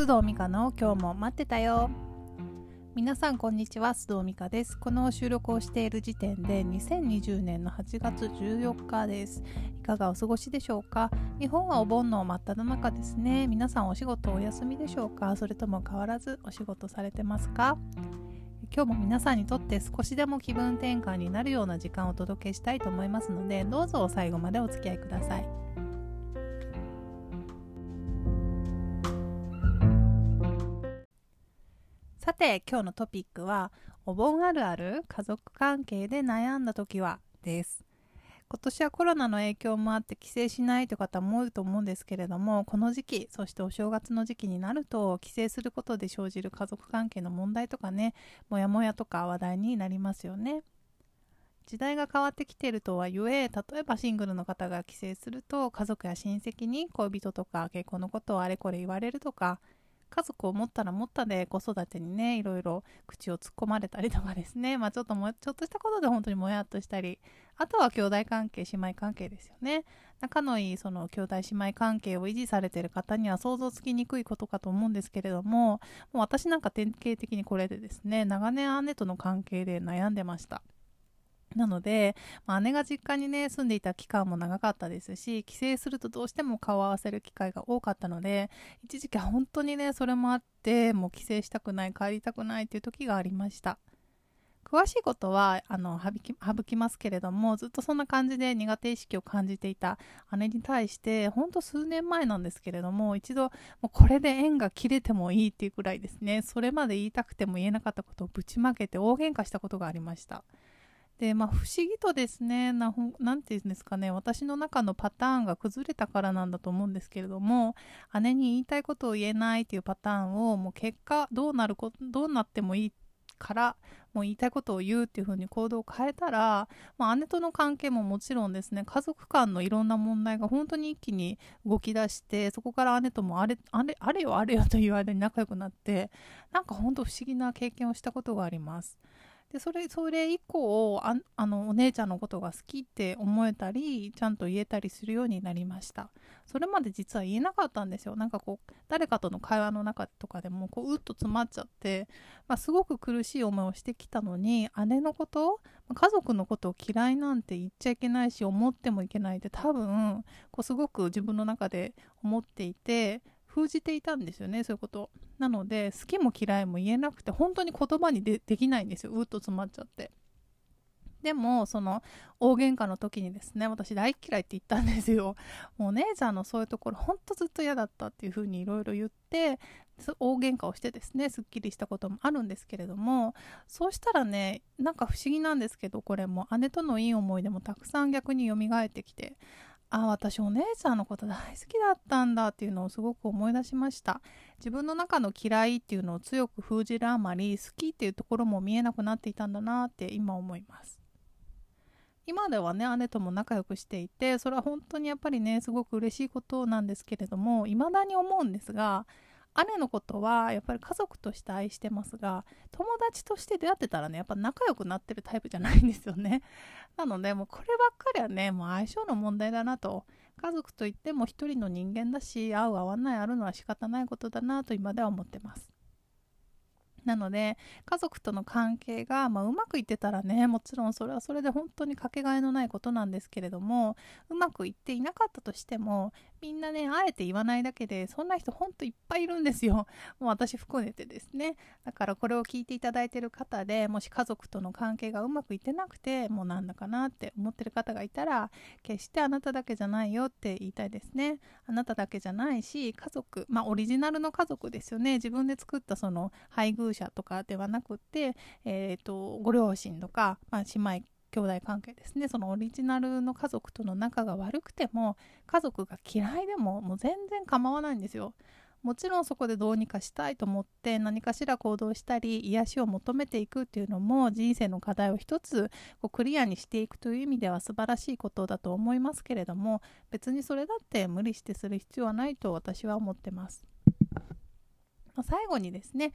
須藤美香の今日も待ってたよ。皆さんこんにちは須藤美香です。この収録をしている時点で2020年の8月14日です。いかがお過ごしでしょうか？日本はお盆の真っ只中ですね。皆さんお仕事お休みでしょうか？それとも変わらずお仕事されてますか？今日も皆さんにとって少しでも気分転換になるような時間をお届けしたいと思いますのでどうぞ最後までお付き合いください。さて今日のトピックはお盆あるある家族関係で悩んだ時はです。今年はコロナの影響もあって帰省しないという方も多いと思うんですけれどもこの時期そしてお正月の時期になると帰省することで生じる家族関係の問題とかねモヤモヤとか話題になりますよね。時代が変わってきているとはいえ例えばシングルの方が帰省すると家族や親戚に恋人とか結婚のことをあれこれ言われるとか家族を持ったら持ったで子育てにねいろいろ口を突っ込まれたりとかですね。まあちょっともちょっとしたことで本当にもやっとしたり。あとは兄弟関係姉妹関係ですよね。仲のいいその兄弟姉妹関係を維持されてる方には想像つきにくいことかと思うんですけれどももう私なんか典型的にこれでですね長年姉との関係で悩んでました。なので、まあ、姉が実家にね住んでいた期間も長かったですし帰省するとどうしても顔を合わせる機会が多かったので一時期本当にねそれもあってもう帰省したくない帰りたくないっていう時がありました。詳しいことはあの省ききますけれどもずっとそんな感じで苦手意識を感じていた姉に対してほんと数年前なんですけれども一度もうこれで縁が切れてもいいっていうくらいですね。それまで言いたくても言えなかったことをぶちまけて大喧嘩したことがありました。でまあ、不思議とですねな、なんていうんですかね、私の中のパターンが崩れたからなんだと思うんですけれども、姉に言いたいことを言えないっていうパターンを、もう結果、どうなるこどうなってもいいから、もう言いたいことを言うっていう風に行動を変えたら、まあ、姉との関係ももちろんですね、家族間のいろんな問題が本当に一気に動き出して、そこから姉ともあれ、あれ、あれよあれよという間に仲良くなって、なんか本当不思議な経験をしたことがあります。でそれそれ以降ああのお姉ちゃんのことが好きって思えたりちゃんと言えたりするようになりました。それまで実は言えなかったんですよ。なんかこう誰かとの会話の中とかでもこううっと詰まっちゃって、まあ、すごく苦しい思いをしてきたのに姉のこと家族のことを嫌いなんて言っちゃいけないし思ってもいけないって多分こうすごく自分の中で思っていて封じていたんですよねそういうこと。なので好きも嫌いも言えなくて本当に言葉にできないんですようっと詰まっちゃって。でもその大喧嘩の時にですね私大嫌いって言ったんですよ。もうお姉ちゃんのそういうところほんとずっと嫌だったっていう風にいろいろ言って大喧嘩をしてですねすっきりしたこともあるんですけれどもそうしたらねなんか不思議なんですけどこれも姉とのいい思い出もたくさん逆に蘇ってきてあ私お姉ちゃんのこと大好きだったんだっていうのをすごく思い出しました。自分の中の嫌いっていうのを強く封じるあまり好きっていうところも見えなくなっていたんだなって今思います。今ではね姉とも仲良くしていてそれは本当にやっぱりねすごく嬉しいことなんですけれども未だに思うんですが姉のことはやっぱり家族として愛してますが友達として出会ってたらねやっぱ仲良くなってるタイプじゃないんですよね。なのでもうこればっかりはねもう相性の問題だなと。家族といっても一人の人間だし合う合わないあるのは仕方ないことだなと今では思ってます。なので家族との関係が、まあ、うまくいってたらねもちろんそれはそれで本当にかけがえのないことなんですけれどもうまくいっていなかったとしてもみんなねあえて言わないだけでそんな人ほんといっぱいいるんですよ。もう私含めてですね。だからこれを聞いていただいてる方でもし家族との関係がうまくいってなくてもうなんだかなって思ってる方がいたら決してあなただけじゃないよって言いたいですね。あなただけじゃないし家族まあオリジナルの家族ですよね。自分で作ったその配偶者とかではなくて、えーと、ご両親とか、まあ、姉妹兄弟関係ですねそのオリジナルの家族との仲が悪くても家族が嫌いでももう全然構わないんですよもちろんそこでどうにかしたいと思って何かしら行動したり癒しを求めていくっていうのも人生の課題を一つこうクリアにしていくという意味では素晴らしいことだと思いますけれども別にそれだって無理してする必要はないと私は思ってます。最後にですね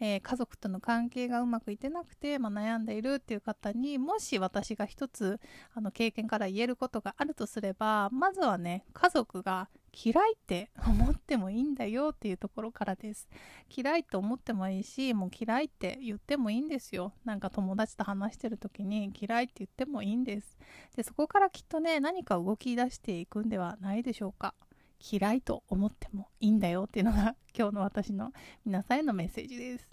えー、家族との関係がうまくいってなくて、まあ、悩んでいるっていう方にもし私が一つあの経験から言えることがあるとすればまずはね家族が嫌いって思ってもいいんだよっていうところからです。嫌いと思ってもいいしもう嫌いって言ってもいいんですよ。なんか友達と話してる時に嫌いって言ってもいいんです。でそこからきっとね何か動き出していくんではないでしょうか。嫌いと思ってもいいんだよっていうのが今日の私の皆さんへのメッセージです。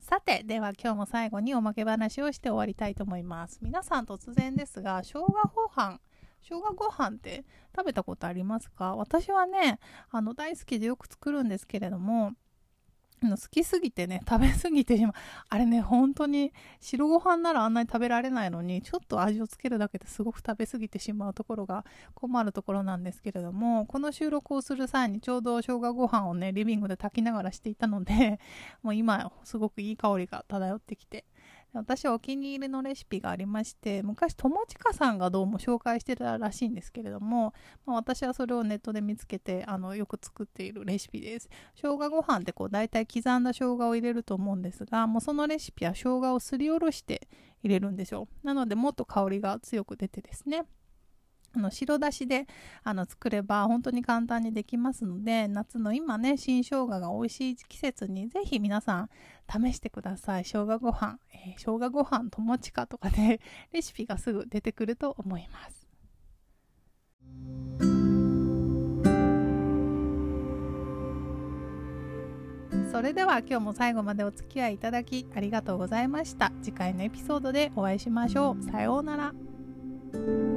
さてでは今日も最後におまけ話をして終わりたいと思います。皆さん突然ですが生姜ご飯生姜ご飯って食べたことありますか？私はねあの大好きでよく作るんですけれども好きすぎてね 食べすぎてしまうあれね本当に白ご飯ならあんなに食べられないのにちょっと味をつけるだけですごく食べ過ぎてしまうところが困るところなんですけれどもこの収録をする際にちょうど生姜ご飯をねリビングで炊きながらしていたのでもう今すごくいい香りが漂ってきて私はお気に入りのレシピがありまして昔友近さんがどうも紹介してたらしいんですけれども、まあ、私はそれをネットで見つけてあのよく作っているレシピです。生姜ご飯ってこう大体刻んだ生姜を入れると思うんですがもうそのレシピは生姜をすりおろして入れるんですよ。なのでもっと香りが強く出てですね。あの白だしであの作れば本当に簡単にできますので夏の今ね新生姜が美味しい季節にぜひ皆さん試してください。生姜ご飯、えー、生姜ご飯友近とかで レシピがすぐ出てくると思います。それでは今日も最後までお付き合いいただきありがとうございました。次回のエピソードでお会いしましょう。さようなら。